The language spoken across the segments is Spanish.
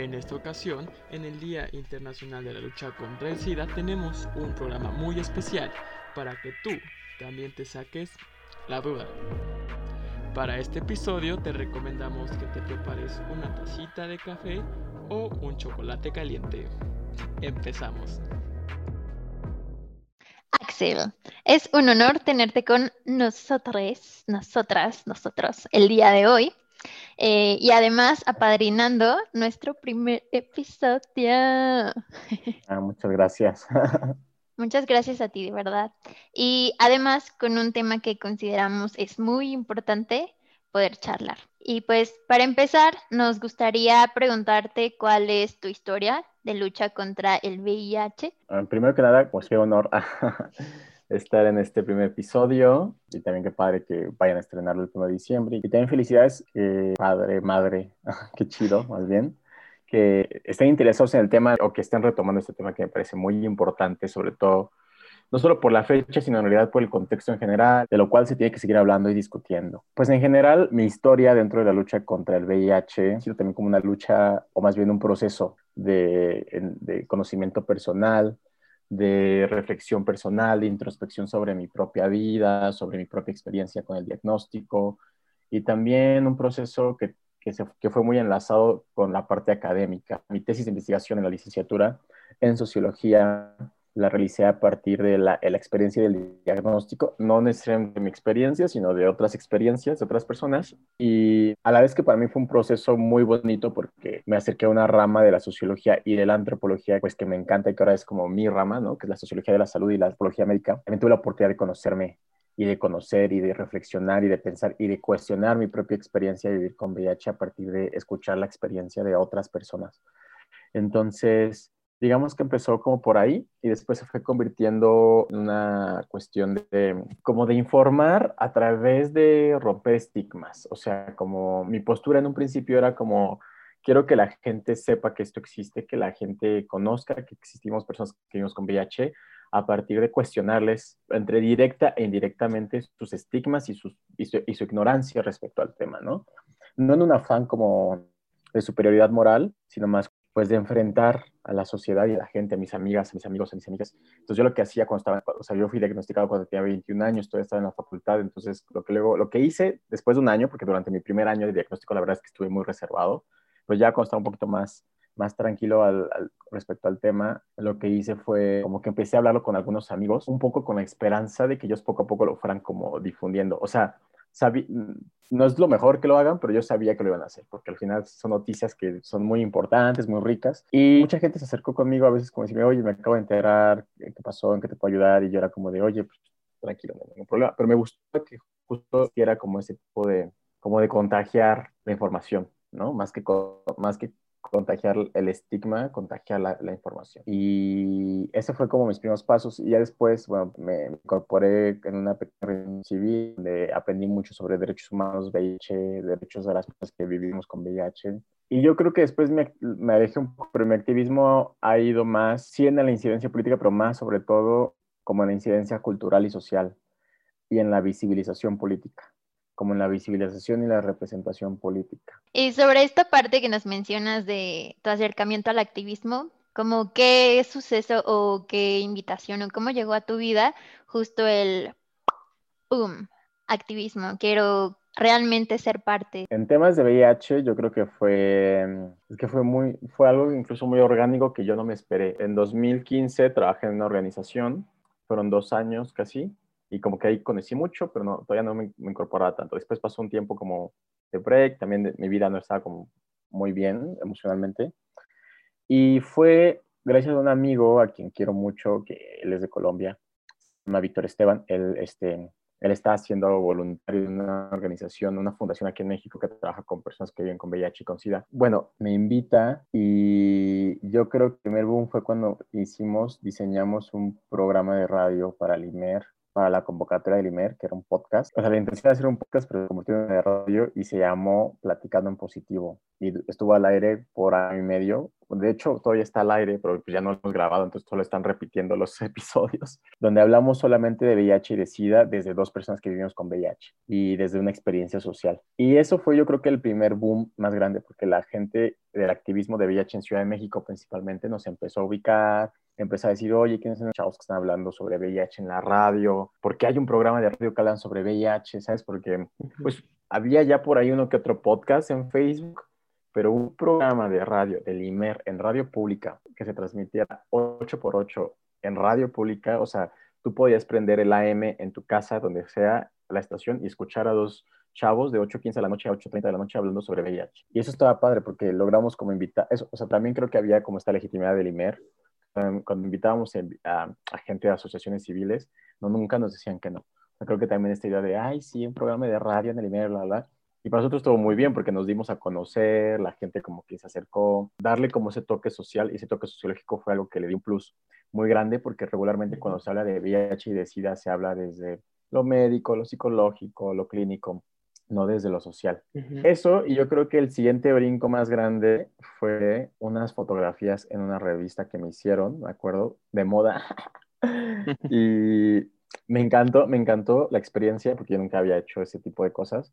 En esta ocasión, en el Día Internacional de la Lucha contra el SIDA, tenemos un programa muy especial para que tú también te saques la duda. Para este episodio te recomendamos que te prepares una tacita de café o un chocolate caliente. Empezamos. Axel, es un honor tenerte con nosotros, nosotras, nosotros el día de hoy. Eh, y además apadrinando nuestro primer episodio. Ah, muchas gracias. Muchas gracias a ti, de verdad. Y además con un tema que consideramos es muy importante poder charlar. Y pues para empezar, nos gustaría preguntarte cuál es tu historia de lucha contra el VIH. Ah, primero que nada, pues qué honor estar en este primer episodio y también qué padre que vayan a estrenarlo el 1 de diciembre. Y también felicidades, padre, madre, qué chido, más bien, que estén interesados en el tema o que estén retomando este tema que me parece muy importante, sobre todo no solo por la fecha, sino en realidad por el contexto en general, de lo cual se tiene que seguir hablando y discutiendo. Pues en general, mi historia dentro de la lucha contra el VIH ha sido también como una lucha, o más bien un proceso de, de conocimiento personal, de reflexión personal, de introspección sobre mi propia vida, sobre mi propia experiencia con el diagnóstico y también un proceso que, que, se, que, fue muy enlazado con la parte académica. Mi tesis de investigación en la licenciatura en sociología la realicé a partir de la, la, experiencia del diagnóstico, no necesariamente de mi experiencia, sino de otras experiencias de otras personas. Y a la vez que para mí fue un proceso muy bonito porque me acerqué a una rama de la sociología y de la antropología, pues que me encanta y que ahora es como mi rama, ¿no? Que es la sociología de la salud y la antropología médica. También tuve la oportunidad de conocerme y de conocer y de reflexionar y de pensar y de cuestionar mi propia experiencia de vivir con VIH a partir de escuchar la experiencia de otras personas. Entonces, digamos que empezó como por ahí y después se fue convirtiendo en una cuestión de, como de informar a través de romper estigmas. O sea, como mi postura en un principio era como, quiero que la gente sepa que esto existe, que la gente conozca que existimos personas que vivimos con VIH a partir de cuestionarles entre directa e indirectamente sus estigmas y, sus, y, su, y su ignorancia respecto al tema, ¿no? No en un afán como de superioridad moral, sino más pues de enfrentar a la sociedad y a la gente, a mis amigas, a mis amigos, a mis amigas. Entonces yo lo que hacía cuando estaba, o sea, yo fui diagnosticado cuando tenía 21 años, todavía estaba en la facultad, entonces lo que luego, lo que hice después de un año, porque durante mi primer año de diagnóstico la verdad es que estuve muy reservado, pues ya cuando estaba un poquito más, más tranquilo al, al, respecto al tema, lo que hice fue como que empecé a hablarlo con algunos amigos, un poco con la esperanza de que ellos poco a poco lo fueran como difundiendo. O sea, sabí, no es lo mejor que lo hagan, pero yo sabía que lo iban a hacer, porque al final son noticias que son muy importantes, muy ricas. Y mucha gente se acercó conmigo a veces como decirme, oye, me acabo de enterar, ¿qué pasó? ¿En qué te puedo ayudar? Y yo era como de, oye, pues, tranquilo, no hay ningún problema. Pero me gustó que justo era como ese tipo de, como de contagiar la información, ¿no? Más que, más que contagiar el estigma, contagiar la, la, información. Y ese fue como mis primeros pasos. Y ya después, bueno, me incorporé en una pequeña civil donde aprendí mucho sobre derechos humanos, VIH, derechos de las personas que vivimos con VIH. Y yo creo que después me, me alejé un poco, pero mi activismo ha ido más, sí en la incidencia política, pero más sobre todo como en la incidencia cultural y social y en la visibilización política como en la visibilización y la representación política. Y sobre esta parte que nos mencionas de tu acercamiento al activismo, como qué suceso o qué invitación o cómo llegó a tu vida justo el boom, activismo, quiero realmente ser parte. En temas de VIH yo creo que fue es que fue muy fue algo incluso muy orgánico que yo no me esperé. En 2015 trabajé en una organización, fueron dos años casi, y como que ahí conocí mucho, pero no, todavía no me, me, incorporaba tanto. Después pasó un tiempo como de break, también de, mi vida no estaba como muy bien emocionalmente. Y fue gracias a un amigo a quien quiero mucho, que él es de Colombia, se llama Víctor Esteban, él este, él está haciendo voluntario en una organización, una fundación aquí en México que trabaja con personas que viven con VIH y con SIDA. Bueno, me invita y yo creo que el primer boom fue cuando hicimos, diseñamos un programa de radio para el IMER para la convocatoria del IMER, que era un podcast. O sea, la intención era hacer un podcast, pero se convirtió en radio y se llamó Platicando en Positivo. Y estuvo al aire por año y medio. De hecho, todavía está al aire, pero pues ya no lo hemos grabado, entonces solo están repitiendo los episodios, donde hablamos solamente de VIH y de SIDA desde dos personas que vivimos con VIH y desde una experiencia social. Y eso fue yo creo que el primer boom más grande, porque la gente del activismo de VIH en Ciudad de México principalmente nos empezó a ubicar, empezó a decir, oye, ¿quiénes son los chavos que están hablando sobre VIH en la radio? ¿Por qué hay un programa de radio que hablan sobre VIH? ¿Sabes? Porque pues había ya por ahí uno que otro podcast en Facebook, pero un programa de radio del IMER en radio pública que se transmitía 8 por 8 en radio pública, o sea, tú podías prender el AM en tu casa, donde sea la estación, y escuchar a dos chavos de 8.15 de la noche a 8.30 de la noche hablando sobre VIH. Y eso estaba padre porque logramos como invitar, eso, o sea, también creo que había como esta legitimidad del IMER Em, cuando invitábamos a, gente de asociaciones civiles, no, nunca nos decían que no. creo que también esta idea de, ay, sí, un programa de radio en el email, bla, bla. Y para nosotros estuvo muy bien porque nos dimos a conocer, la gente como que se acercó, darle como ese toque social y ese toque sociológico fue algo que le dio un plus muy grande porque regularmente cuando se habla de VIH y de SIDA se habla desde lo médico, lo psicológico, lo clínico no desde lo social. Eso, y yo creo que el siguiente brinco más grande fue unas fotografías en una revista que me hicieron, ¿de acuerdo? De moda. y me encantó, me encantó la experiencia porque yo nunca había hecho ese tipo de cosas.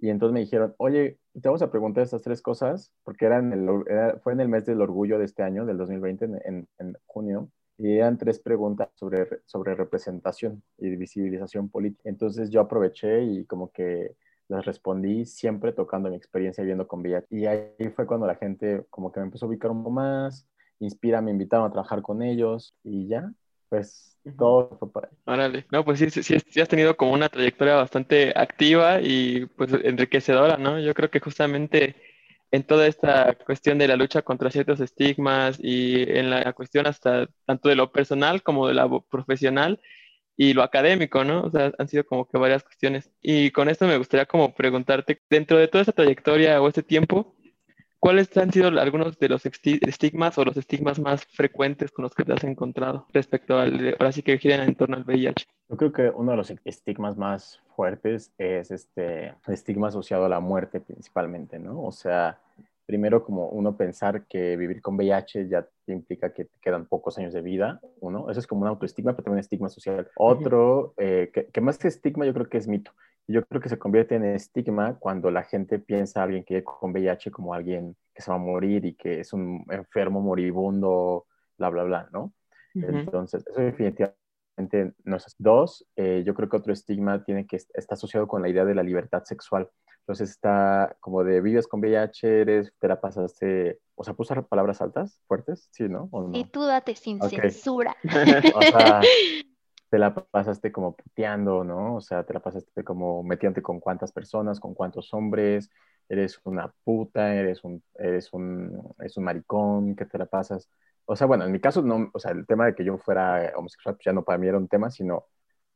Y entonces me dijeron, oye, te vamos a preguntar estas tres cosas, porque eran el, fue en el mes del orgullo de este año, del 2020, en, junio, y eran tres preguntas sobre, sobre representación y visibilización política. Entonces yo aproveché y como que les respondí siempre tocando mi experiencia viviendo con VIH. Y ahí fue cuando la gente como que me empezó a ubicar un poco más, inspira, me invitaron a trabajar con ellos y ya, pues todo fue para ahí. Órale, no, pues sí, sí, sí, has tenido como una trayectoria bastante activa y pues enriquecedora, ¿no? Yo creo que justamente en toda esta cuestión de la lucha contra ciertos estigmas y en la cuestión hasta tanto de lo personal como de lo profesional, y lo académico, ¿no? O sea, han sido como que varias cuestiones. Y con esto me gustaría como preguntarte, dentro de toda esa trayectoria o este tiempo, ¿cuáles han sido algunos de los estigmas o los estigmas más frecuentes con los que te has encontrado respecto al, ahora sí que giran en torno al VIH? Yo creo que uno de los estigmas más fuertes es este estigma asociado a la muerte principalmente, ¿no? O sea, primero como uno pensar que vivir con VIH ya implica que te quedan pocos años de vida, uno, eso es como un autoestigma, pero también un estigma social. Otro, eh, que, más que estigma yo creo que es mito. Yo creo que se convierte en estigma cuando la gente piensa a alguien que con VIH como alguien que se va a morir y que es un enfermo moribundo, bla, bla, bla, ¿no? Entonces, eso definitivamente no es así. Dos, eh, yo creo que otro estigma tiene que está asociado con la idea de la libertad sexual. Entonces está como de vives con VIH, eres, te la pasaste, o sea, ¿puso palabras altas, fuertes? Sí, ¿no? Y tú date sin censura. o sea, te la pasaste como puteando, ¿no? O sea, te la pasaste como metiéndote con cuántas personas, con cuántos hombres, eres una puta, eres un, eres un, eres un maricón, que te la pasas. O sea, bueno, en mi caso, no, o sea, el tema de que yo fuera homosexual, pues ya no para mí era un tema, sino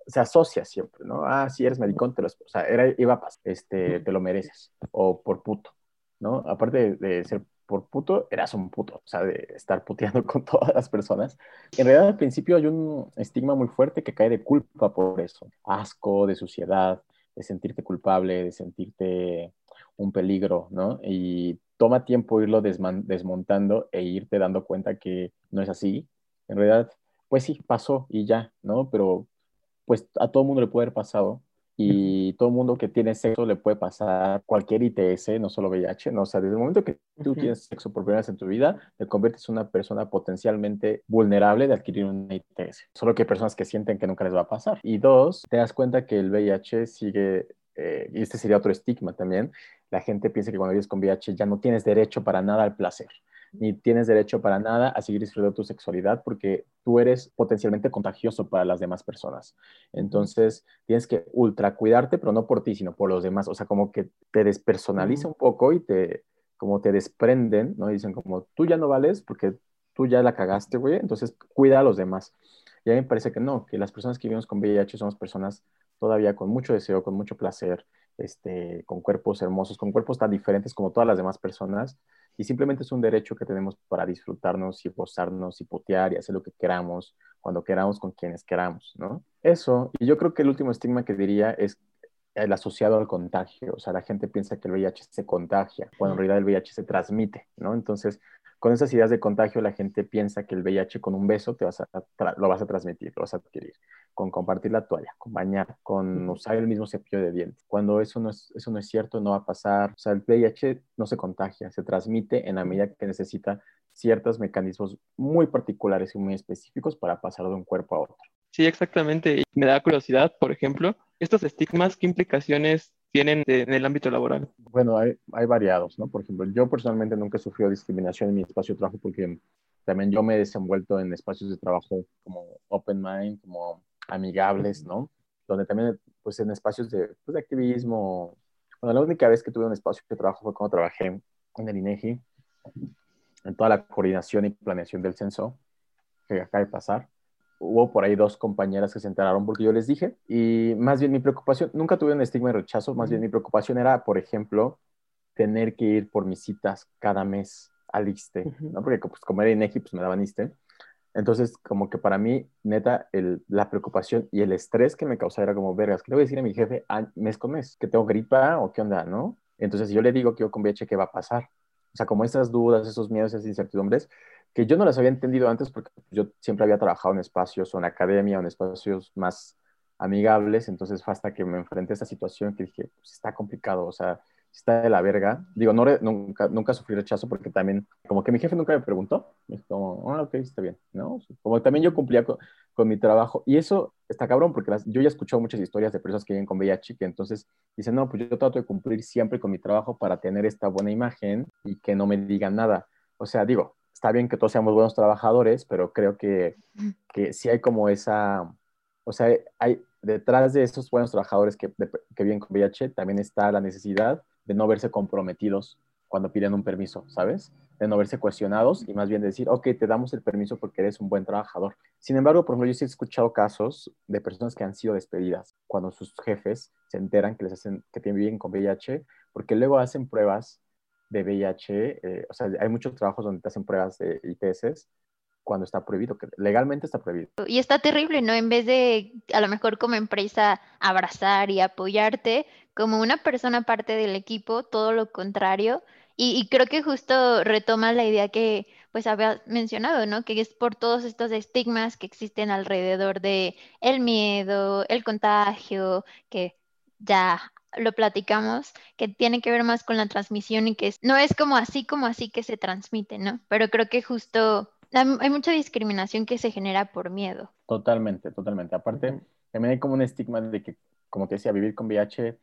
se asocia siempre, ¿no? Ah, si eres maricón, te lo, o sea, era, iba a pasar, este, te lo mereces, o por puto, ¿no? Aparte de, ser por puto, eras un puto, o sea, de estar puteando con todas las personas. En realidad, al principio hay un estigma muy fuerte que cae de culpa por eso, asco, de suciedad, de sentirte culpable, de sentirte un peligro, ¿no? Y toma tiempo irlo desmontando e irte dando cuenta que no es así. En realidad, pues sí, pasó y ya, ¿no? Pero pues a todo mundo le puede haber pasado y todo mundo que tiene sexo le puede pasar cualquier ITS, no solo VIH, ¿no? O sea, desde el momento que tú tienes sexo por primera vez en tu vida, te conviertes en una persona potencialmente vulnerable de adquirir una ITS. Solo que hay personas que sienten que nunca les va a pasar. Y dos, te das cuenta que el VIH sigue, eh, y este sería otro estigma también, la gente piensa que cuando vives con VIH ya no tienes derecho para nada al placer ni tienes derecho para nada a seguir disfrutando tu sexualidad porque tú eres potencialmente contagioso para las demás personas. Entonces, tienes que ultra cuidarte, pero no por ti, sino por los demás. O sea, como que te despersonaliza un poco y te, como te desprenden, ¿no? dicen como, tú ya no vales porque tú ya la cagaste, güey, entonces cuida a los demás. Y a mí me parece que no, que las personas que vivimos con VIH somos personas todavía con mucho deseo, con mucho placer, este, con cuerpos hermosos, con cuerpos tan diferentes como todas las demás personas. Y simplemente es un derecho que tenemos para disfrutarnos y gozarnos y putear y hacer lo que queramos, cuando queramos, con quienes queramos, ¿no? Eso, y yo creo que el último estigma que diría es el asociado al contagio. O sea, la gente piensa que el VIH se contagia, cuando en realidad el VIH se transmite, ¿no? Entonces, con esas ideas de contagio, la gente piensa que el VIH con un beso te vas a lo vas a transmitir, lo vas a adquirir, con compartir la toalla, con bañar, con usar el mismo cepillo de dientes. Cuando eso no es, eso no es cierto, no va a pasar. O sea, el VIH no se contagia, se transmite en la medida que necesita ciertos mecanismos muy particulares y muy específicos para pasar de un cuerpo a otro. Sí, exactamente. Me da curiosidad, por ejemplo, estos estigmas, ¿qué implicaciones tienen en el ámbito laboral? Bueno, hay, hay, variados, ¿no? Por ejemplo, yo personalmente nunca he sufrido discriminación en mi espacio de trabajo porque también yo me he desenvuelto en espacios de trabajo como open mind, como amigables, ¿no? Donde también, pues en espacios de, pues, de activismo. Bueno, la única vez que tuve un espacio de trabajo fue cuando trabajé en el INEGI, en toda la coordinación y planeación del censo, que acaba de pasar hubo por ahí dos compañeras que se enteraron porque yo les dije. Y más bien mi preocupación, nunca tuve un estigma de rechazo, más bien mi preocupación era, por ejemplo, tener que ir por mis citas cada mes al ISTE, ¿no? Porque pues, como era INEGI, pues me daban ISTE. Entonces, como que para mí, neta, el, la preocupación y el estrés que me causaba era como, vergas, ¿qué le voy a decir a mi jefe mes con mes? ¿Que tengo gripa o qué onda, no? Entonces, si yo le digo que yo con VIH, ¿qué va a pasar? O sea, como esas dudas, esos miedos, esas incertidumbres, que yo no las había entendido antes porque yo siempre había trabajado en espacios o en academia o en espacios más amigables, entonces fue hasta que me enfrenté a esta situación que dije, pues está complicado, o sea, está de la verga. Digo, no nunca, nunca sufrí rechazo porque también, como que mi jefe nunca me preguntó, me dijo ah, ok, está bien, ¿no? Como también yo cumplía con, con mi trabajo y eso está cabrón porque las, yo ya he escuchado muchas historias de personas que viven con VIH que entonces dicen, no, pues yo trato de cumplir siempre con mi trabajo para tener esta buena imagen y que no me digan nada. O sea, digo, está bien que todos seamos buenos trabajadores, pero creo que, que sí hay como esa, o sea, hay detrás de esos buenos trabajadores que, que viven con VIH, también está la necesidad de no verse comprometidos cuando piden un permiso, ¿sabes? De no verse cuestionados y más bien decir, ok, te damos el permiso porque eres un buen trabajador. Sin embargo, por ejemplo, yo sí he escuchado casos de personas que han sido despedidas cuando sus jefes se enteran que les hacen, que viven con VIH, porque luego hacen pruebas de VIH, eh, o sea, hay muchos trabajos donde te hacen pruebas de ITS cuando está prohibido, que legalmente está prohibido. Y está terrible, ¿no? En vez de a lo mejor como empresa abrazar y apoyarte, como una persona parte del equipo, todo lo contrario. Y, creo que justo retoma la idea que pues había mencionado, ¿no? Que es por todos estos estigmas que existen alrededor de el miedo, el contagio, que ya lo platicamos, que tiene que ver más con la transmisión y que no es como así, como así que se transmite, ¿no? Pero creo que justo hay mucha discriminación que se genera por miedo. Totalmente, totalmente. Aparte, también hay como un estigma de que, como te decía, vivir con VIH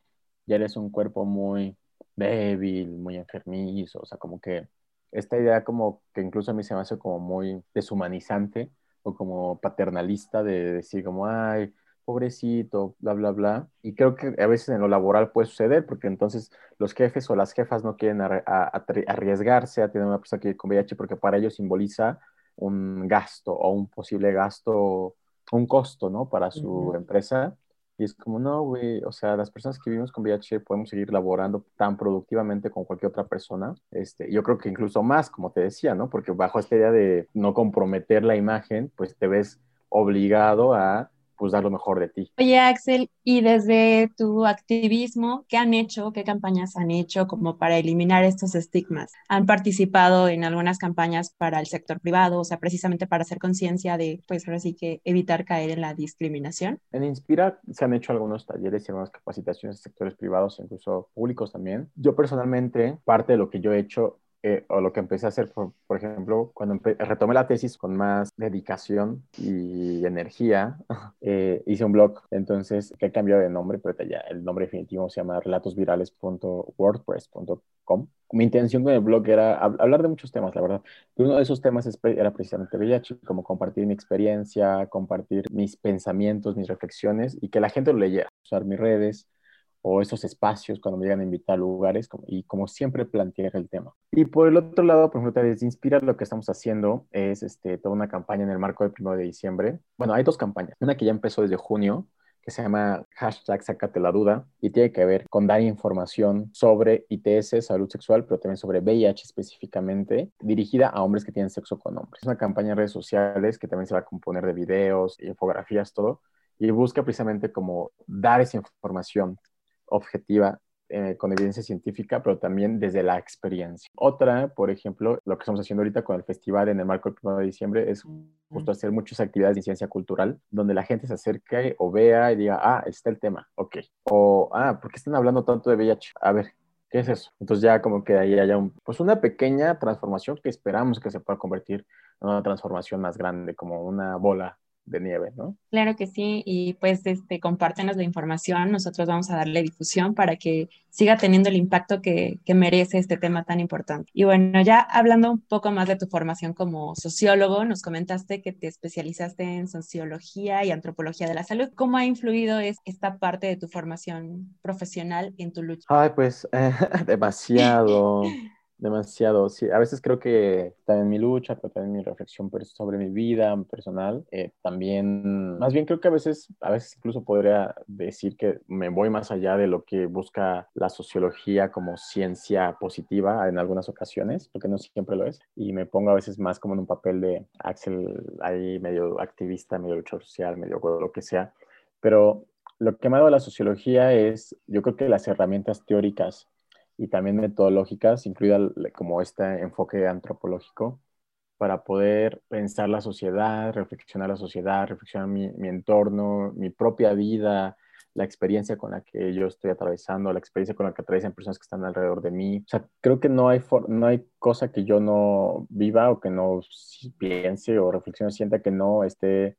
ya eres un cuerpo muy débil, muy enfermizo, o sea, como que esta idea como que incluso a mí se me hace como muy deshumanizante o como paternalista de decir como, ay, pobrecito, bla, bla, bla. Y creo que a veces en lo laboral puede suceder porque entonces los jefes o las jefas no quieren arriesgarse a tener una persona que con VIH porque para ellos simboliza un gasto o un posible gasto, un costo, ¿no? Para su empresa. Y es como, no, güey, o sea, las personas que vivimos con VIH podemos seguir laborando tan productivamente con cualquier otra persona. Este, yo creo que incluso más, como te decía, ¿no? Porque bajo esta idea de no comprometer la imagen, pues te ves obligado a pues dar lo mejor de ti. Oye, Axel, y desde tu activismo, ¿qué han hecho? ¿Qué campañas han hecho como para eliminar estos estigmas? ¿Han participado en algunas campañas para el sector privado, o sea, precisamente para hacer conciencia de, pues ahora sí que evitar caer en la discriminación? En Inspira se han hecho algunos talleres y algunas capacitaciones en sectores privados, incluso públicos también. Yo personalmente, parte de lo que yo he hecho eh, o lo que empecé a hacer, por, por ejemplo, cuando retomé la tesis con más dedicación y energía, eh, hice un blog, entonces, que he cambiado de nombre, pero ya el nombre definitivo se llama relatosvirales.wordpress.com. Mi intención con el blog era hablar de muchos temas, la verdad. uno de esos temas era precisamente VIH, como compartir mi experiencia, compartir mis pensamientos, mis reflexiones y que la gente lo leyera, usar mis redes, o esos espacios cuando me llegan a invitar a lugares y como siempre plantear el tema. Y por el otro lado, por ejemplo, desde Inspira lo que estamos haciendo es este, toda una campaña en el marco del 1 de diciembre. Bueno, hay dos campañas. Una que ya empezó desde junio, que se llama hashtag Sácate la Duda y tiene que ver con dar información sobre ITS, salud sexual, pero también sobre VIH específicamente, dirigida a hombres que tienen sexo con hombres. Es una campaña en redes sociales que también se va a componer de videos, infografías, todo, y busca precisamente como dar esa información objetiva eh, con evidencia científica, pero también desde la experiencia. Otra, por ejemplo, lo que estamos haciendo ahorita con el festival en el marco del 1 de diciembre es justo hacer muchas actividades de ciencia cultural, donde la gente se acerque o vea y diga, ah, está el tema, ok. O, ah, ¿por qué están hablando tanto de VIH? A ver, ¿qué es eso? Entonces ya como que ahí haya un, pues una pequeña transformación que esperamos que se pueda convertir en una transformación más grande, como una bola de nieve, ¿no? Claro que sí, y pues este, compártenos la información, nosotros vamos a darle difusión para que siga teniendo el impacto que, que, merece este tema tan importante. Y bueno, ya hablando un poco más de tu formación como sociólogo, nos comentaste que te especializaste en sociología y antropología de la salud. ¿Cómo ha influido es, esta parte de tu formación profesional en tu lucha? Ay, pues eh, demasiado. Demasiado. Sí, a veces creo que también mi lucha, pero también mi reflexión sobre mi vida personal, eh, también, más bien creo que a veces, a veces incluso podría decir que me voy más allá de lo que busca la sociología como ciencia positiva en algunas ocasiones, porque no siempre lo es, y me pongo a veces más como en un papel de Axel ahí medio activista, medio luchador social, medio lo que sea, pero lo que me ha dado la sociología es, yo creo que las herramientas teóricas y también metodológicas, incluida como este enfoque antropológico, para poder pensar la sociedad, reflexionar la sociedad, reflexionar mi, entorno, mi propia vida, la experiencia con la que yo estoy atravesando, la experiencia con la que atraviesan personas que están alrededor de mí. O sea, creo que no hay, no hay cosa que yo no viva o que no piense o reflexione, sienta que no esté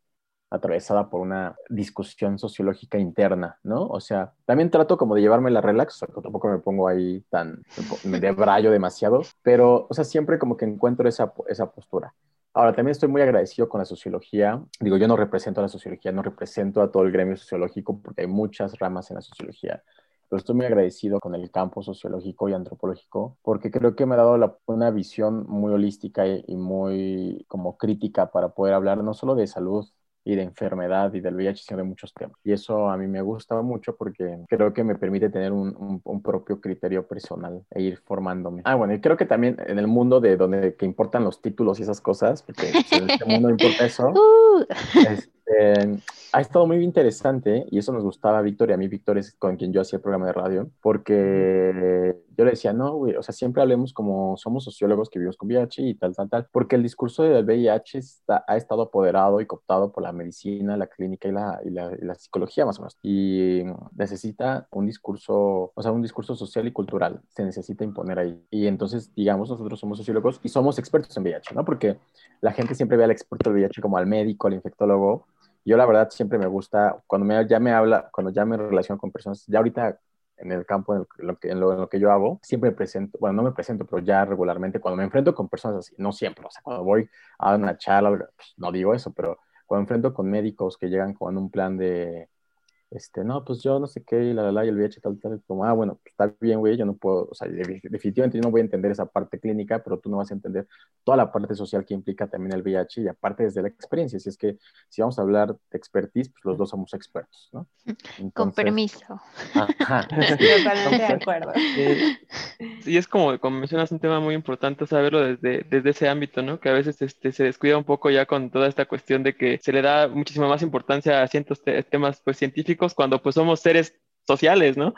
atravesada por una discusión sociológica interna, ¿no? O sea, también trato como de llevarme la relax, o tampoco me pongo ahí tan, me debrayo demasiado, pero, o sea, siempre como que encuentro esa, esa postura. Ahora, también estoy muy agradecido con la sociología. Digo, yo no represento a la sociología, no represento a todo el gremio sociológico porque hay muchas ramas en la sociología pero estoy muy agradecido con el campo sociológico y antropológico porque creo que me ha dado una visión muy holística y, y, muy como crítica para poder hablar no solo de salud y de enfermedad y del VIH, sino de muchos temas. Y eso a mí me gusta mucho porque creo que me permite tener un, un, propio criterio personal e ir formándome. Ah, bueno, y creo que también en el mundo de donde que importan los títulos y esas cosas, porque en este mundo importa eso, uh. este, ha estado muy interesante y eso nos gustaba a Víctor y a mí, Víctor es con quien yo hacía el programa de radio, porque yo le decía, no, güey, o sea, siempre hablemos como somos sociólogos que vivimos con VIH y tal, tal, tal, porque el discurso del VIH está, ha estado apoderado y cooptado por la medicina, la clínica y la, y la, y la psicología más o menos. Y necesita un discurso, o sea, un discurso social y cultural, se necesita imponer ahí. Y entonces, digamos, nosotros somos sociólogos y somos expertos en VIH, ¿no? Porque la gente siempre ve al experto del VIH como al médico, al infectólogo, yo la verdad siempre me gusta, cuando me, ya me habla, cuando ya me relaciono con personas, ya ahorita en el campo en lo, que, en lo, que yo hago, siempre me presento, bueno, no me presento, pero ya regularmente cuando me enfrento con personas así, no siempre, o sea, cuando voy a una charla, pues, no digo eso, pero cuando me enfrento con médicos que llegan con un plan de, este, no, pues yo no sé qué, y la, la, la, y el VIH, tal, tal, como, ah, bueno, pues está bien, güey, yo no puedo, o sea, definitivamente yo no voy a entender esa parte clínica, pero tú no vas a entender toda la parte social que implica también el VIH y aparte desde la experiencia, si es que si vamos a hablar de expertise, pues los dos somos expertos, ¿no? Con permiso. Ajá. Totalmente de acuerdo. Sí, es como, como mencionas, un tema muy importante saberlo desde, desde ese ámbito, ¿no? Que a veces este, se descuida un poco ya con toda esta cuestión de que se le da muchísima más importancia a ciertos temas pues científicos cuando pues somos seres sociales, ¿no?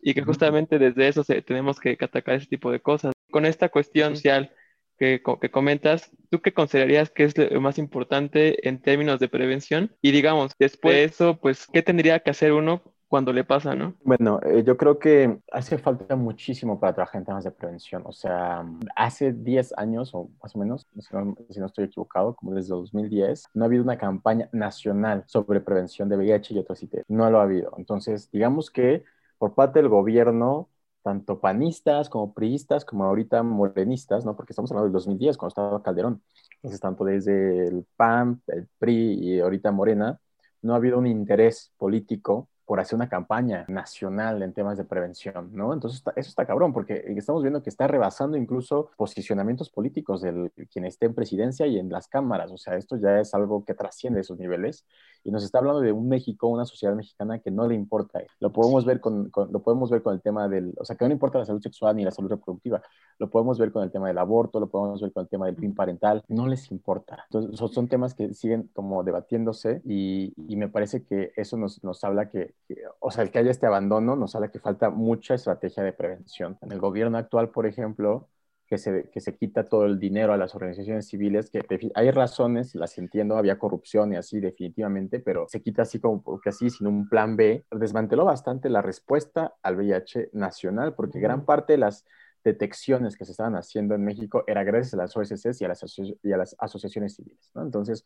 Y que justamente desde eso tenemos que atacar ese tipo de cosas. Con esta cuestión social que, que comentas, ¿tú qué considerarías que es lo más importante en términos de prevención? Y digamos, después de eso, pues, ¿qué tendría que hacer uno cuando le pasa, ¿no? Bueno, eh, yo creo que hace falta muchísimo para trabajar en temas de prevención. O sea, hace 10 años o más o menos, si no, si no, estoy equivocado, como desde 2010, no ha habido una campaña nacional sobre prevención de VIH y otros ITS. No lo ha habido. Entonces, digamos que por parte del gobierno, tanto panistas como priistas, como ahorita morenistas, ¿no? Porque estamos hablando del 2010, cuando estaba Calderón. Entonces, tanto desde el PAN, el PRI y ahorita Morena, no ha habido un interés político por hacer una campaña nacional en temas de prevención, ¿no? Entonces, eso está cabrón, porque estamos viendo que está rebasando incluso posicionamientos políticos del quien esté en presidencia y en las cámaras. O sea, esto ya es algo que trasciende esos niveles y nos está hablando de un México, una sociedad mexicana que no le importa. Lo podemos ver con, lo podemos ver con el tema del, o sea, que no le importa la salud sexual ni la salud reproductiva. Lo podemos ver con el tema del aborto, lo podemos ver con el tema del PIN parental. No les importa. Entonces, son, temas que siguen como debatiéndose y, y me parece que eso nos, nos habla que, o sea, el que haya este abandono nos habla que falta mucha estrategia de prevención. En el gobierno actual, por ejemplo, que se, que se quita todo el dinero a las organizaciones civiles, que hay razones, las entiendo, había corrupción y así definitivamente, pero se quita así como porque así, sin un plan B, desmanteló bastante la respuesta al VIH nacional, porque gran parte de las detecciones que se estaban haciendo en México era gracias a las OSCs y a las, y a las asociaciones civiles, ¿no? Entonces,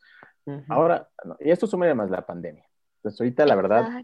ahora, y esto suma además la pandemia. Entonces, ahorita, la verdad,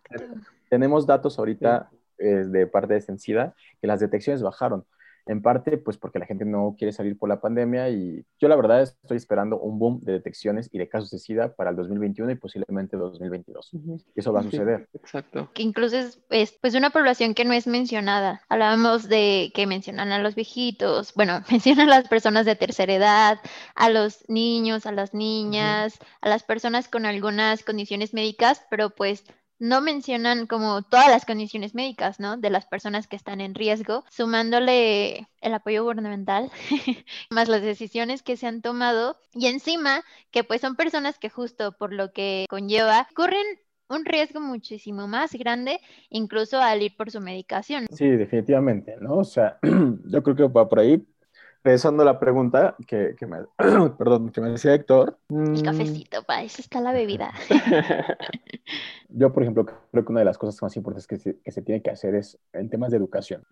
tenemos datos ahorita eh, de parte de Sencida que las detecciones bajaron en parte pues porque la gente no quiere salir por la pandemia y yo la verdad estoy esperando un boom de detecciones y de casos de SIDA para el 2021 y posiblemente 2022. Eso va a suceder. Exacto. Que incluso es, pues una población que no es mencionada. Hablábamos de que mencionan a los viejitos, bueno, mencionan a las personas de tercera edad, a los niños, a las niñas, a las personas con algunas condiciones médicas, pero pues no mencionan como todas las condiciones médicas, ¿no? De las personas que están en riesgo, sumándole el apoyo gubernamental, más las decisiones que se han tomado y encima que pues son personas que justo por lo que conlleva corren un riesgo muchísimo más grande incluso al ir por su medicación. Sí, definitivamente, ¿no? O sea, yo creo que va por ahí regresando a la pregunta que, me, perdón, que me decía Héctor. El mm, cafecito, para eso está la bebida. Yo, por ejemplo, creo que una de las cosas más importantes que se, que se tiene que hacer es en temas de educación.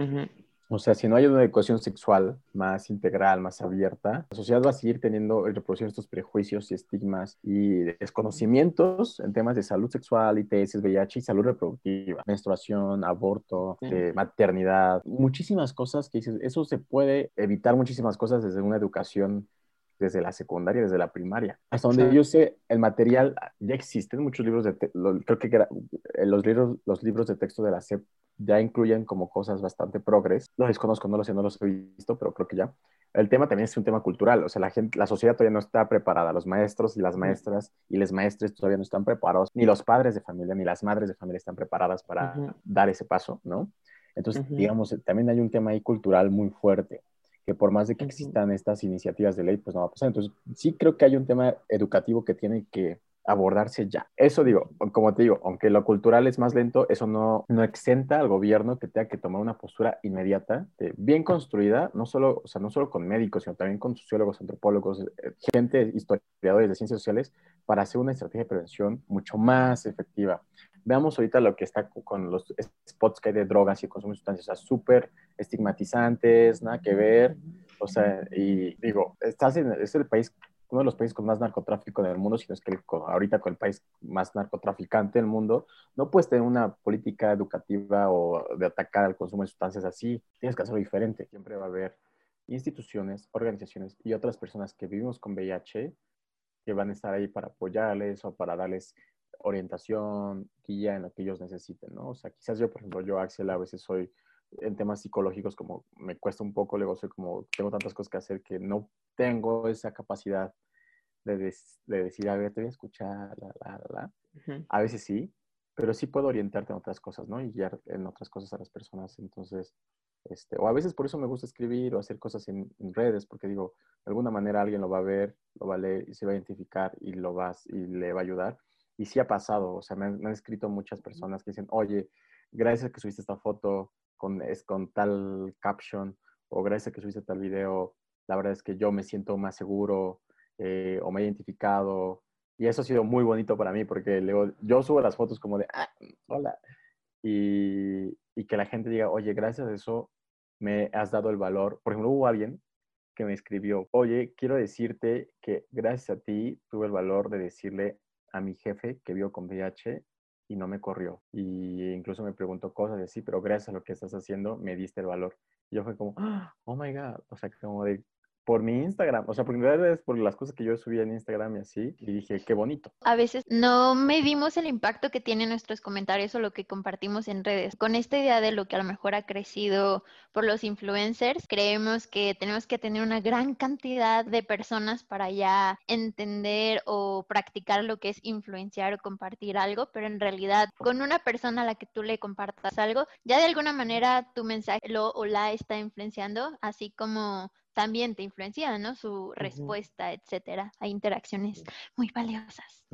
O sea, si no hay una educación sexual más integral, más abierta, la sociedad va a seguir teniendo, reproduciendo estos prejuicios y estigmas y desconocimientos en temas de salud sexual, ITS, VIH y salud reproductiva, menstruación, aborto, eh, maternidad, muchísimas cosas que dices, eso se puede evitar muchísimas cosas desde una educación desde la secundaria, desde la primaria. Hasta donde yo sé, el material ya existe, muchos libros de, creo que eh, los libros, los libros de texto de la SEP ya incluyen como cosas bastante progres. Los desconozco, no lo sé, no los he visto, pero creo que ya. El tema también es un tema cultural, o sea, la gente, la sociedad todavía no está preparada, los maestros y las maestras y les maestres todavía no están preparados, ni los padres de familia, ni las madres de familia están preparadas para dar ese paso, ¿no? Entonces, digamos, también hay un tema ahí cultural muy fuerte, que por más de que existan estas iniciativas de ley, pues no va a pasar. Entonces, sí creo que hay un tema educativo que tiene que abordarse ya. Eso digo, como te digo, aunque lo cultural es más lento, eso no, no exenta al gobierno que tenga que tomar una postura inmediata, bien construida, no solo, o sea, no solo con médicos, sino también con sociólogos, antropólogos, eh, gente, historiadores de ciencias sociales, para hacer una estrategia de prevención mucho más efectiva. Veamos ahorita lo que está con los spots que hay de drogas y consumo de sustancias, o sea, súper estigmatizantes, nada que ver, o sea, y digo, estás en, es el país uno de los países con más narcotráfico en el mundo, sino es que ahorita con el país más narcotraficante del mundo, no puedes tener una política educativa o de atacar al consumo de sustancias así. Tienes que hacerlo diferente. Siempre va a haber instituciones, organizaciones y otras personas que vivimos con VIH que van a estar ahí para apoyarles o para darles orientación, guía en lo que ellos necesiten, ¿no? O sea, quizás yo, por ejemplo, yo, Axel, a veces soy en temas psicológicos como me cuesta un poco, luego soy como, tengo tantas cosas que hacer que no tengo esa capacidad de, de decir, a ver, te voy a escuchar, la, la, la. A veces sí, pero sí puedo orientarte en otras cosas, ¿no? Y guiar en otras cosas a las personas. Entonces, este, o a veces por eso me gusta escribir o hacer cosas en, redes, porque digo, de alguna manera alguien lo va a ver, lo va a leer y se va a identificar y, lo vas, y le va a ayudar. Y sí ha pasado, o sea, me han, escrito muchas personas que dicen, oye, gracias a que subiste esta foto con, es, con tal caption, o gracias a que subiste tal video, la verdad es que yo me siento más seguro eh, o me he identificado. Y eso ha sido muy bonito para mí porque luego yo subo las fotos como de, ah, hola. Y, y que la gente diga, oye, gracias a eso me has dado el valor. Por ejemplo, hubo alguien que me escribió, oye, quiero decirte que gracias a ti tuve el valor de decirle a mi jefe que vio con VIH y no me corrió. Y incluso me preguntó cosas de sí, pero gracias a lo que estás haciendo me diste el valor. Y yo fue como, oh my God, o sea, como de, por mi Instagram. O sea, porque en realidad por las cosas que yo subía en Instagram y así. Y dije, qué bonito. A veces no medimos el impacto que tienen nuestros comentarios o lo que compartimos en redes. Con esta idea de lo que a lo mejor ha crecido por los influencers, creemos que tenemos que tener una gran cantidad de personas para ya entender o practicar lo que es influenciar o compartir algo, pero en realidad con una persona a la que tú le compartas algo, ya de alguna manera tu mensaje lo o la está influenciando, así como también te influencia, ¿no? Su respuesta, etcétera. Hay interacciones muy valiosas.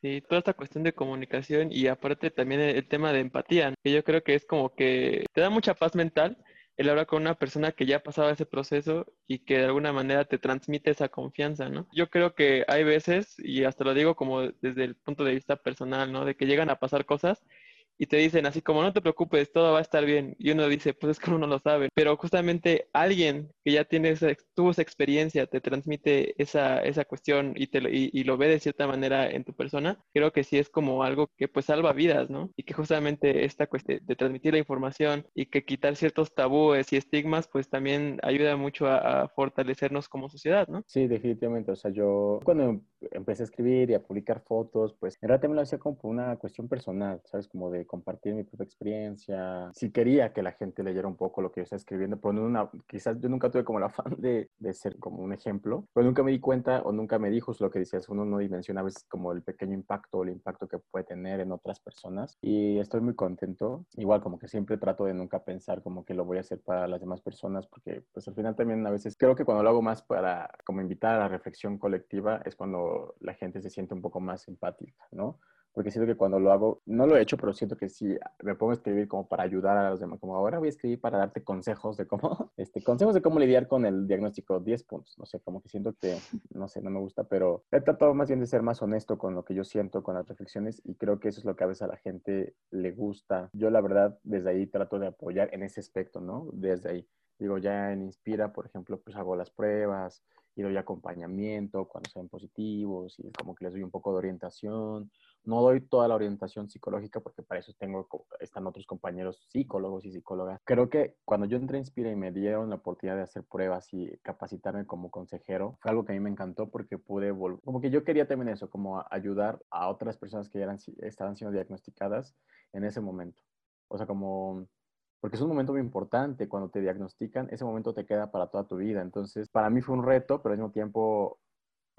Sí. toda esta cuestión de comunicación y aparte también el, tema de empatía, que yo creo que es como que te da mucha paz mental el hablar con una persona que ya ha pasado ese proceso y que de alguna manera te transmite esa confianza, ¿no? Yo creo que hay veces, y hasta lo digo como desde el punto de vista personal, ¿no? De que llegan a pasar cosas y te dicen así como no te preocupes, todo va a estar bien. Y uno dice, pues es que uno no lo sabe. Pero justamente alguien que ya tiene esa, tuvo esa experiencia, te transmite esa, esa cuestión y, te, y, lo ve de cierta manera en tu persona, creo que sí es como algo que pues salva vidas, ¿no? Y que justamente esta cuestión de transmitir la información y que quitar ciertos tabúes y estigmas, pues también ayuda mucho a, fortalecernos como sociedad, ¿no? Sí, definitivamente. O sea, yo cuando empecé a escribir y a publicar fotos, pues en realidad me lo hacía como una cuestión personal, ¿sabes? Como de compartir mi propia experiencia. Sí quería que la gente leyera un poco lo que yo estaba escribiendo, pero no una, quizás yo nunca tuve como la afán de, de, ser como un ejemplo, pero nunca me di cuenta o nunca me dijo lo que decías, uno no dimensiona a veces como el pequeño impacto o el impacto que puede tener en otras personas y estoy muy contento. Igual como que siempre trato de nunca pensar como que lo voy a hacer para las demás personas porque pues al final también a veces creo que cuando lo hago más para como invitar a la reflexión colectiva es cuando la gente se siente un poco más empática, ¿no? Porque siento que cuando lo hago, no lo he hecho, pero siento que sí me pongo a escribir como para ayudar a los demás, como ahora voy a escribir para darte consejos de cómo, este, consejos de cómo lidiar con el diagnóstico, 10 puntos, no sé, como que siento que, no sé, no me gusta, pero he tratado más bien de ser más honesto con lo que yo siento, con las reflexiones, y creo que eso es lo que a veces a la gente le gusta. Yo la verdad, desde ahí trato de apoyar en ese aspecto, ¿no? Desde ahí. Digo, ya en Inspira, por ejemplo, pues hago las pruebas y doy acompañamiento cuando sean positivos y como que les doy un poco de orientación no doy toda la orientación psicológica porque para eso tengo, están otros compañeros psicólogos y psicólogas. Creo que cuando yo entré a Inspira y me dieron la oportunidad de hacer pruebas y capacitarme como consejero, fue algo que a mí me encantó porque pude volver, como que yo quería también eso, como ayudar a otras personas que eran, estaban siendo diagnosticadas en ese momento. O sea, como porque es un momento muy importante cuando te diagnostican, ese momento te queda para toda tu vida. Entonces, para mí fue un reto, pero al mismo tiempo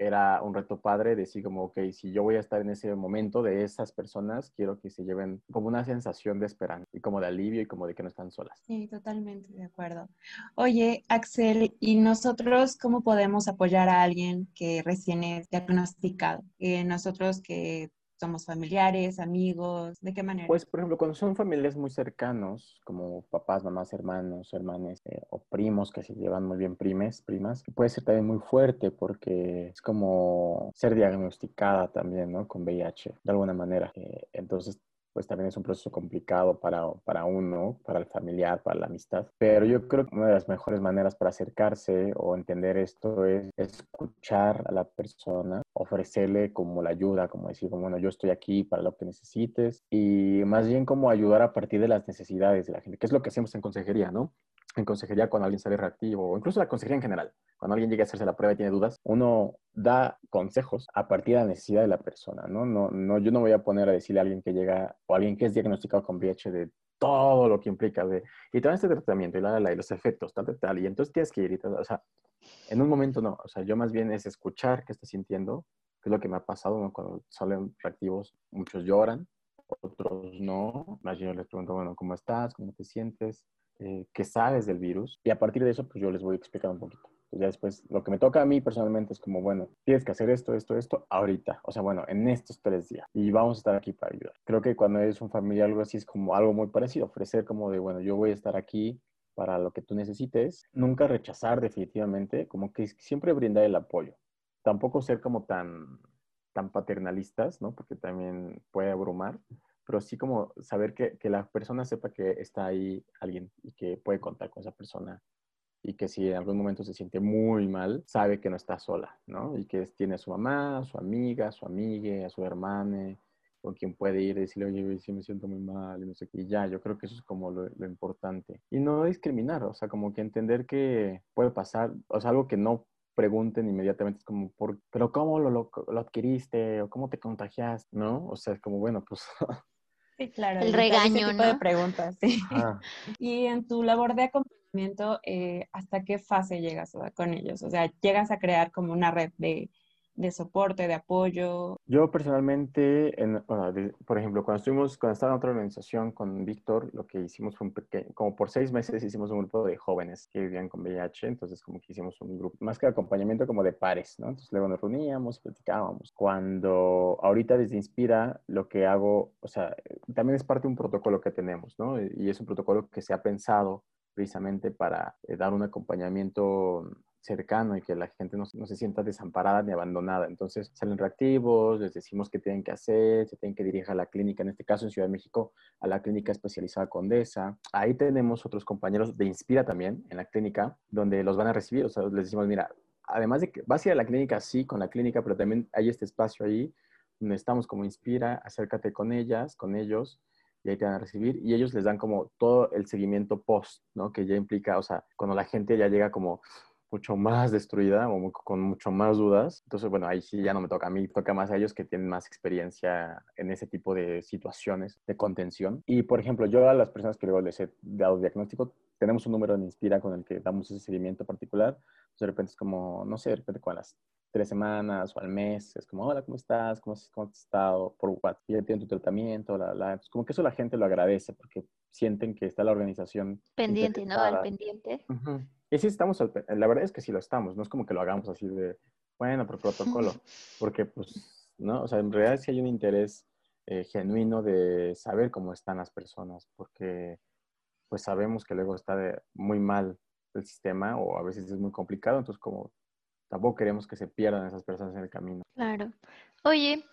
era un reto padre decir como, ok, si yo voy a estar en ese momento de esas personas, quiero que se lleven como una sensación de esperanza y como de alivio y como de que no están solas. Sí, totalmente de acuerdo. Oye, Axel, ¿y nosotros cómo podemos apoyar a alguien que recién es diagnosticado? Eh, nosotros que somos familiares, amigos, ¿de qué manera? Pues, por ejemplo, cuando son familiares muy cercanos, como papás, mamás, hermanos, hermanes eh, o primos que se llevan muy bien, primes, primas, puede ser también muy fuerte porque es como ser diagnosticada también, ¿no? Con VIH, de alguna manera. Eh, entonces, pues también es un proceso complicado para, para uno, para el familiar, para la amistad. Pero yo creo que una de las mejores maneras para acercarse o entender esto es escuchar a la persona, ofrecerle como la ayuda, como decir, bueno, yo estoy aquí para lo que necesites y más bien como ayudar a partir de las necesidades de la gente, que es lo que hacemos en consejería, ¿no? En consejería cuando alguien sale reactivo o incluso la consejería en general cuando alguien llega a hacerse la prueba y tiene dudas, uno da consejos a partir de la necesidad de la persona, ¿no? No, no yo no voy a poner a decirle a alguien que llega o alguien que es diagnosticado con VIH de todo lo que implica de, y te este tratamiento y, la, la, y los efectos, tal, tal, y entonces tienes que ir, y tal, o sea, en un momento no, o sea, yo más bien es escuchar qué está sintiendo, que es lo que me ha pasado. Cuando salen reactivos, muchos lloran, otros no, más yo les pregunto, bueno, ¿cómo estás? ¿Cómo te sientes? Eh, ¿Qué sabes del virus? Y a partir de eso, pues yo les voy a explicar un poquito. Pues ya después, lo que me toca a mí personalmente es como, bueno, tienes que hacer esto, esto, esto, ahorita. O sea, bueno, en estos tres días. Y vamos a estar aquí para ayudar. Creo que cuando eres un familiar, algo así es como algo muy parecido. Ofrecer como de, bueno, yo voy a estar aquí para lo que tú necesites. Nunca rechazar definitivamente, como que siempre brindar el apoyo. Tampoco ser como tan, tan paternalistas, ¿no? Porque también puede abrumar pero sí como saber que, que, la persona sepa que está ahí alguien y que puede contar con esa persona y que si en algún momento se siente muy mal, sabe que no está sola, ¿no? Y que tiene a su mamá, a su amiga, a su amiga, a su hermana, con quien puede ir y decirle, oye, sí me siento muy mal y no sé qué. Y ya, yo creo que eso es como lo, lo importante. Y no discriminar, o sea, como que entender que puede pasar, o sea, algo que no pregunten inmediatamente, es como, ¿por, ¿pero cómo lo, lo, lo adquiriste? ¿O cómo te contagiaste? ¿No? O sea, es como, bueno, pues... Sí, claro. El evitar ese regaño, tipo de ¿no? preguntas, sí. ah, Y en tu labor de acompañamiento, eh, ¿hasta qué fase llegas con ellos? O sea, ¿llegas a crear como una red de, de soporte, de apoyo? Yo personalmente, por ejemplo, cuando estuvimos, cuando estaba en otra organización con Víctor, lo que hicimos fue un pequeño, como por seis meses hicimos un grupo de jóvenes que vivían con VIH, entonces como que hicimos un grupo, más que acompañamiento, como de pares, ¿no? Entonces luego nos reuníamos, platicábamos. Cuando ahorita desde Inspira, lo que hago, o sea, también es parte de un protocolo que tenemos, ¿no? Y es un protocolo que se ha pensado precisamente para eh, dar un acompañamiento cercano y que la gente no, no se sienta desamparada ni abandonada. Entonces salen reactivos, les decimos qué tienen que hacer, se tienen que dirigir a la clínica, en este caso en Ciudad de México, a la clínica especializada Condesa. Ahí tenemos otros compañeros de Inspira también en la clínica, donde los van a recibir. O sea, les decimos, mira, además de que vas a ir a la clínica, sí, con la clínica, pero también hay este espacio ahí donde estamos como Inspira, acércate con ellas, con ellos, y ahí te van a recibir, y ellos les dan como todo el seguimiento post, ¿no? Que ya implica, o sea, cuando la gente ya llega como mucho más destruida o con mucho más dudas. Entonces, bueno, ahí sí ya no me toca a mí, toca más a ellos que tienen más experiencia en ese tipo de situaciones de contención. Y, por ejemplo, yo a las personas que luego les he dado diagnóstico, tenemos un número en Inspira con el que damos ese seguimiento particular. Entonces, de repente es como, no sé, de repente con las tres semanas o al mes, es como, hola, ¿cómo estás? ¿Cómo has, cómo has estado? ¿Por what? ¿Ya tienen tu tratamiento? La, la. Entonces, como que eso la gente lo agradece porque sienten que está la organización Pendiente, ¿no? Al pendiente. Ujú. Y sí estamos, al la verdad es que sí lo estamos, no es como que lo hagamos así de, bueno, por protocolo, porque pues, ¿no? O sea, en realidad sí hay un interés eh, genuino de saber cómo están las personas, porque pues sabemos que luego está de- muy mal el sistema o a veces es muy complicado, entonces como tampoco queremos que se pierdan esas personas en el camino. Claro. Oye,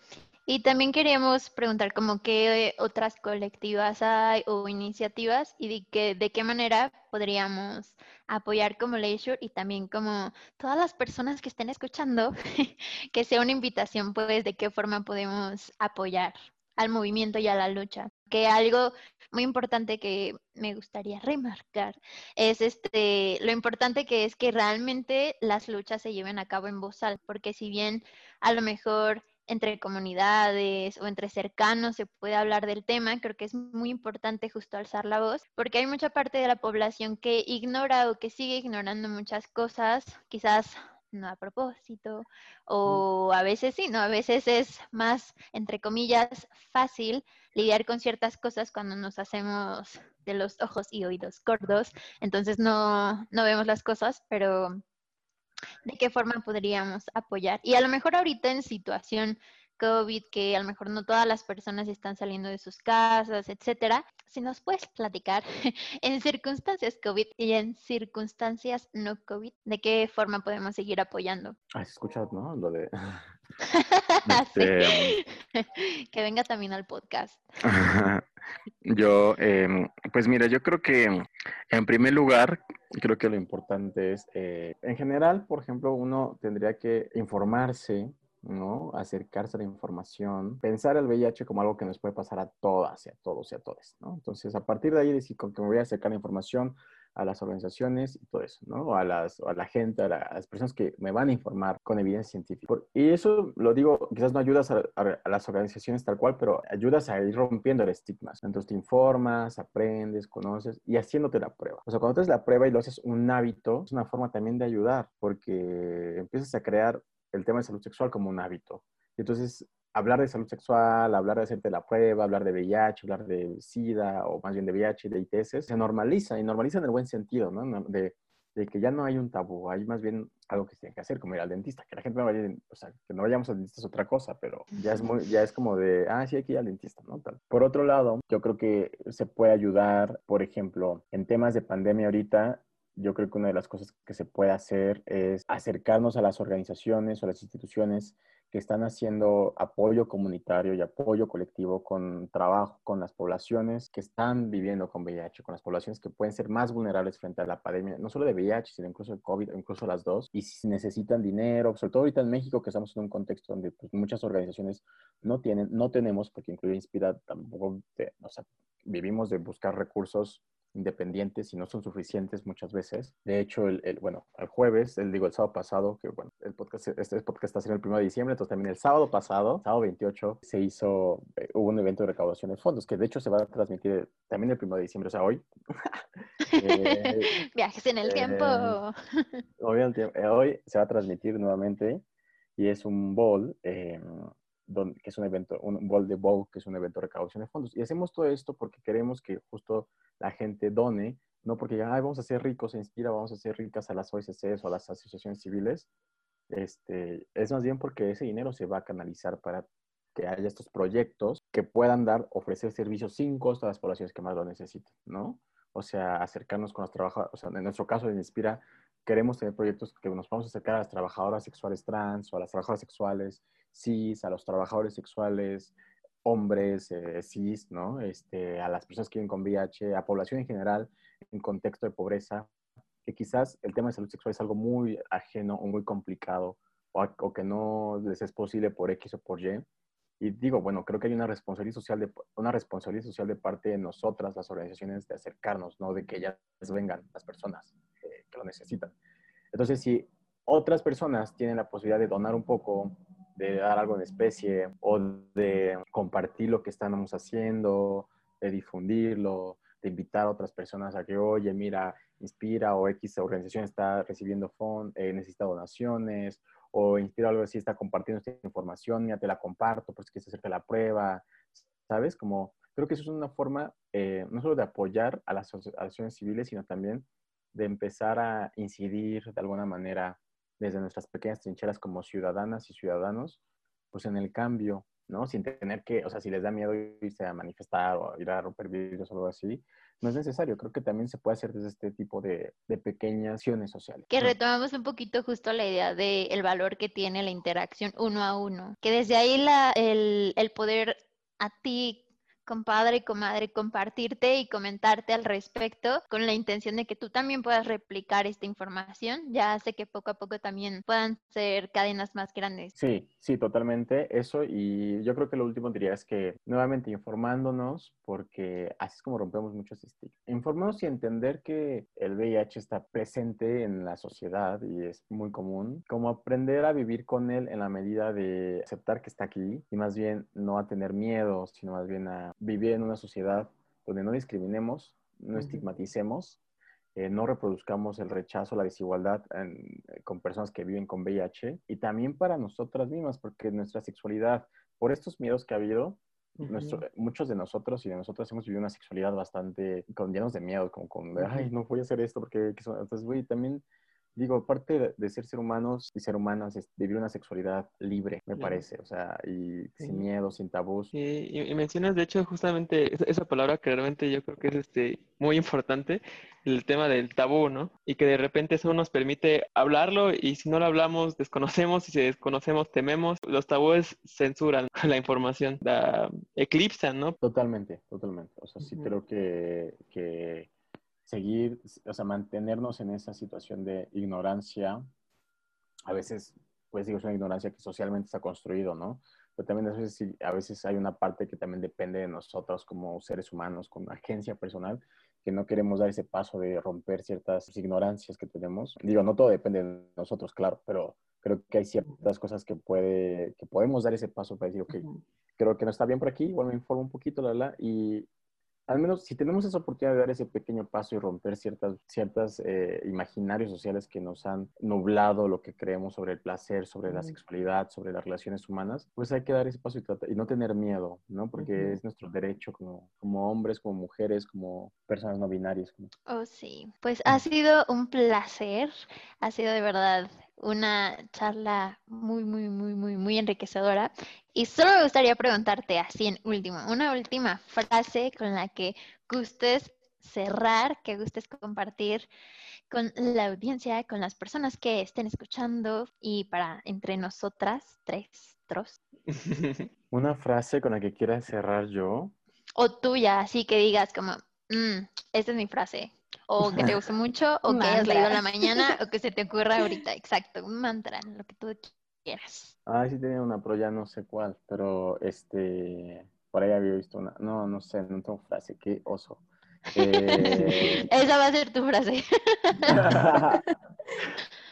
y también queríamos preguntar como qué otras colectivas hay o iniciativas y de qué, de qué manera podríamos apoyar como Leisure y también como todas las personas que estén escuchando, que sea una invitación pues de qué forma podemos apoyar al movimiento y a la lucha. Que algo muy importante que me gustaría remarcar es este lo importante que es que realmente las luchas se lleven a cabo en voz alta, porque si bien a lo mejor entre comunidades o entre cercanos se puede hablar del tema, creo que es muy importante justo alzar la voz, porque hay mucha parte de la población que ignora o que sigue ignorando muchas cosas, quizás no a propósito, o a veces sí, ¿no? A veces es más, entre comillas, fácil lidiar con ciertas cosas cuando nos hacemos de los ojos y oídos gordos, entonces no, no vemos las cosas, pero de qué forma podríamos apoyar. Y a lo mejor ahorita en situación COVID, que a lo mejor no todas las personas están saliendo de sus casas, etcétera, si nos puedes platicar en circunstancias COVID y en circunstancias no COVID, de qué forma podemos seguir apoyando. Ah, se escucha, ¿no? Lo. Sí. Este, que venga también al podcast. Yo, eh, pues mira, yo creo que en primer lugar, creo que lo importante es, eh, en general, por ejemplo, uno tendría que informarse, ¿no? Acercarse a la información, pensar el VIH como algo que nos puede pasar a todas y a todos y a todos, ¿no? Entonces, a partir de ahí, decir, con que me voy a acercar la información a las organizaciones y todo eso, ¿no? A, las, a la gente, a, la- a las personas que me van a informar con evidencia científica. Y eso lo digo, quizás no ayudas a, las organizaciones tal cual, pero ayudas a ir rompiendo el estigma. Entonces te informas, aprendes, conoces y haciéndote la prueba. O sea, cuando haces la prueba y lo haces un hábito, es una forma también de ayudar, porque empiezas a crear el tema de salud sexual como un hábito. Y entonces hablar de salud sexual, hablar de hacerte la prueba, hablar de VIH, hablar de SIDA o más bien de VIH y de ITS, se normaliza y normaliza en el buen sentido, ¿no? No- De, de que ya no hay un tabú, hay más bien algo que se tiene que hacer, como ir al dentista, que la gente no vaya, o sea, que no vayamos al dentista es otra cosa, pero ya es, muy, ya es como de, ah, sí, hay que ir al dentista, ¿no? Tal. Por otro lado, yo creo que se puede ayudar, por ejemplo, en temas de pandemia ahorita, yo creo que una de las cosas que se puede hacer es acercarnos a las organizaciones o las instituciones que están haciendo apoyo comunitario y apoyo colectivo con trabajo con las poblaciones que están viviendo con VIH, con las poblaciones que pueden ser más vulnerables frente a la pandemia, no solo de VIH, sino incluso de COVID, incluso las dos, y si necesitan dinero, sobre todo ahorita en México, que estamos en un contexto donde pues, muchas organizaciones no tienen, no tenemos, porque incluye Inspira, tampoco, o sea, vivimos de buscar recursos independientes y no son suficientes muchas veces. De hecho, el, bueno, el jueves, el, digo, el sábado pasado, que bueno, el podcast, este podcast está el 1 de diciembre, entonces también el sábado pasado, sábado 28, se hizo, eh, hubo un evento de recaudación de fondos, que de hecho se va a transmitir también el 1 de diciembre, o sea, hoy. eh, Viajes en el tiempo. Hoy, hoy se va a transmitir nuevamente y es un bowl. Eh, que es un evento, un Ball de Bowl, que es un evento de recaudación de fondos. Y hacemos todo esto porque queremos que justo la gente done, no porque ya, vamos a ser ricos, se inspira, vamos a ser ricas a las OSCs o a las asociaciones civiles. Este, es más bien porque ese dinero se va a canalizar para que haya estos proyectos que puedan dar, ofrecer servicios sin costo a las poblaciones que más lo necesitan, ¿no? O sea, acercarnos con los trabajadores, o sea, en nuestro caso de Inspira, queremos tener proyectos que nos vamos a acercar a las trabajadoras sexuales trans o a las trabajadoras sexuales cis, a los trabajadores sexuales, hombres eh, cis, ¿no? Este, a las personas que viven con VIH, a población en general en contexto de pobreza, que quizás el tema de salud sexual es algo muy ajeno o muy complicado o, que no les es posible por X o por Y. Y digo, bueno, creo que hay una responsabilidad social de, una responsabilidad social de parte de nosotras, las organizaciones, de acercarnos, ¿no? De que ellas vengan, las personas eh, que lo necesitan. Entonces, si otras personas tienen la posibilidad de donar un poco, de dar algo en especie o de compartir lo que estamos haciendo, de difundirlo, de invitar a otras personas a que, oye, mira, Inspira o X organización está recibiendo fondos, eh, necesita donaciones, o Inspira algo así, está compartiendo esta información, ya te la comparto, pues que se la prueba, ¿sabes? Como, creo que eso es una forma eh, no solo de apoyar a las asociaciones civiles, sino también de empezar a incidir de alguna manera desde nuestras pequeñas trincheras como ciudadanas y ciudadanos, pues en el cambio, ¿no? Sin tener que, o sea, si les da miedo irse a manifestar o ir a romper vidrios o algo así, no es necesario. Creo que también se puede hacer desde este tipo de, de pequeñas acciones sociales. Que retomamos un poquito justo la idea del el valor que tiene la interacción uno a uno, que desde ahí la, el, el poder a ti compadre y comadre, compartirte y comentarte al respecto con la intención de que tú también puedas replicar esta información. Ya hace que poco a poco también puedan ser cadenas más grandes. Sí, sí, totalmente. Eso y yo creo que lo último diría es que nuevamente informándonos, porque así es como rompemos muchos estigmas. Informarnos y entender que el VIH está presente en la sociedad y es muy común, como aprender a vivir con él en la medida de aceptar que está aquí y más bien no a tener miedo, sino más bien a vivir en una sociedad donde no discriminemos, no estigmaticemos, eh, no reproduzcamos el rechazo, la desigualdad eh, con personas que viven con VIH y también para nosotras mismas, porque nuestra sexualidad, por estos miedos que ha habido, muchos de nosotros y de nosotras hemos vivido una sexualidad bastante con llenos de miedo, como con, ay, no voy a hacer esto porque, entonces, güey, también digo, parte de, ser ser humanos y ser humanas es vivir una sexualidad libre, me parece, o sea, y sin miedo, sin tabús. Y, mencionas, de hecho, justamente esa, palabra que realmente yo creo que es este, muy importante, el tema del tabú, ¿no? Y que de repente eso nos permite hablarlo y si no lo hablamos, desconocemos y si desconocemos, tememos. Los tabúes censuran la información, la eclipsan, ¿no? Totalmente, totalmente. O sea, sí creo que... que seguir, o sea, mantenernos en esa situación de ignorancia, a veces, pues digo, es una ignorancia que socialmente está construido, ¿no? Pero también a veces, a veces hay una parte que también depende de nosotros como seres humanos, como agencia personal, que no queremos dar ese paso de romper ciertas ignorancias que tenemos. Digo, no todo depende de nosotros, claro, pero creo que hay ciertas cosas que, puede, que podemos dar ese paso para decir, ok, creo que no está bien por aquí, igual me informo un poquito, la, la, y al menos si tenemos esa oportunidad de dar ese pequeño paso y romper ciertas, ciertas eh, imaginarios sociales que nos han nublado lo que creemos sobre el placer, sobre la sexualidad, sobre las relaciones humanas, pues hay que dar ese paso y, y no tener miedo, ¿no? Porque es nuestro derecho como, como hombres, como mujeres, como personas no binarias. Oh, sí. Pues ha sido un placer, ha sido de verdad una charla muy, muy, muy, muy, muy enriquecedora. Y solo me gustaría preguntarte así en último, una última frase con la que gustes cerrar, que gustes compartir con la audiencia, con las personas que estén escuchando y para entre nosotras tres, tros. Una frase con la que quiera cerrar yo. O tuya, así que digas como, "Mm, esta es mi frase. O que te guste mucho, o que hayas leído en la mañana, o que se te ocurra ahorita. Exacto, un mantra, lo que tú quieras. Ah, sí tenía una, pero ya no sé cuál. Pero este, por ahí había visto una. No, no sé, no tengo frase. Qué oso. Eh, Esa va a ser tu frase.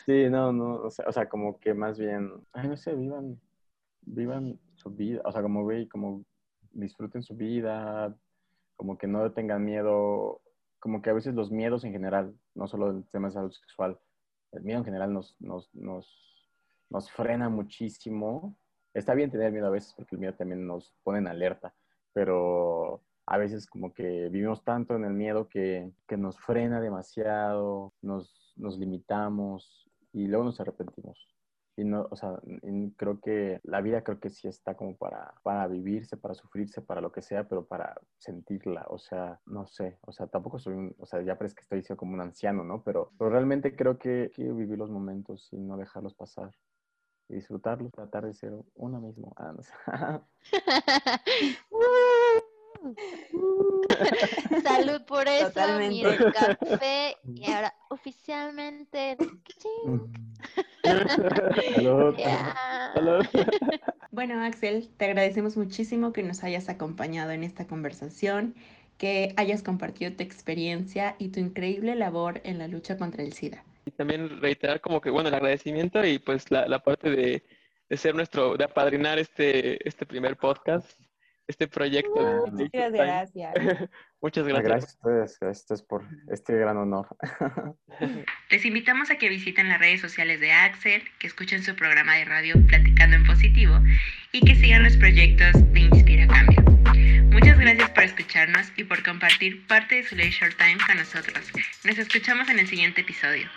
sí, no, no, o sea, o sea, como que más bien, ay, no sé, vivan, vivan su vida, o sea, como güey, como disfruten su vida, como que no tengan miedo, como que a veces los miedos en general, no solo el tema de salud sexual, el miedo en general nos, nos, nos, nos frena muchísimo. Está bien tener miedo a veces porque el miedo también nos pone en alerta, pero a veces como que vivimos tanto en el miedo que, que nos frena demasiado, nos, nos limitamos y luego nos arrepentimos. Y no, o sea, creo que la vida creo que sí está como para, para vivirse, para sufrirse, para lo que sea, pero para sentirla, o sea, no sé, o sea, tampoco soy un, o sea, ya parece que estoy diciendo como un anciano, ¿no? Pero, pero realmente creo que que vivir los momentos y no dejarlos pasar. Y disfrutarlos, tratar de ser uno mismo. Ah, no sé. Salud por eso, Totalmente. mira el café y ahora oficialmente. Salud. Ya. Salud. Bueno, Axel, te agradecemos muchísimo que nos hayas acompañado en esta conversación, que hayas compartido tu experiencia y tu increíble labor en la lucha contra el SIDA. Y también reiterar como que, bueno, el agradecimiento y pues la, la parte de, de ser nuestro, de apadrinar este, este primer podcast, este proyecto. de Muchas gracias. Muchas Gracias gracias. a ustedes, gracias a ustedes por este gran honor. Les invitamos a que visiten las redes sociales de Axel, que escuchen su programa de radio Platicando en Positivo y que sigan los proyectos de Inspira Cambio. Muchas gracias por escucharnos y por compartir parte de su leisure time con nosotros. Nos escuchamos en el siguiente episodio.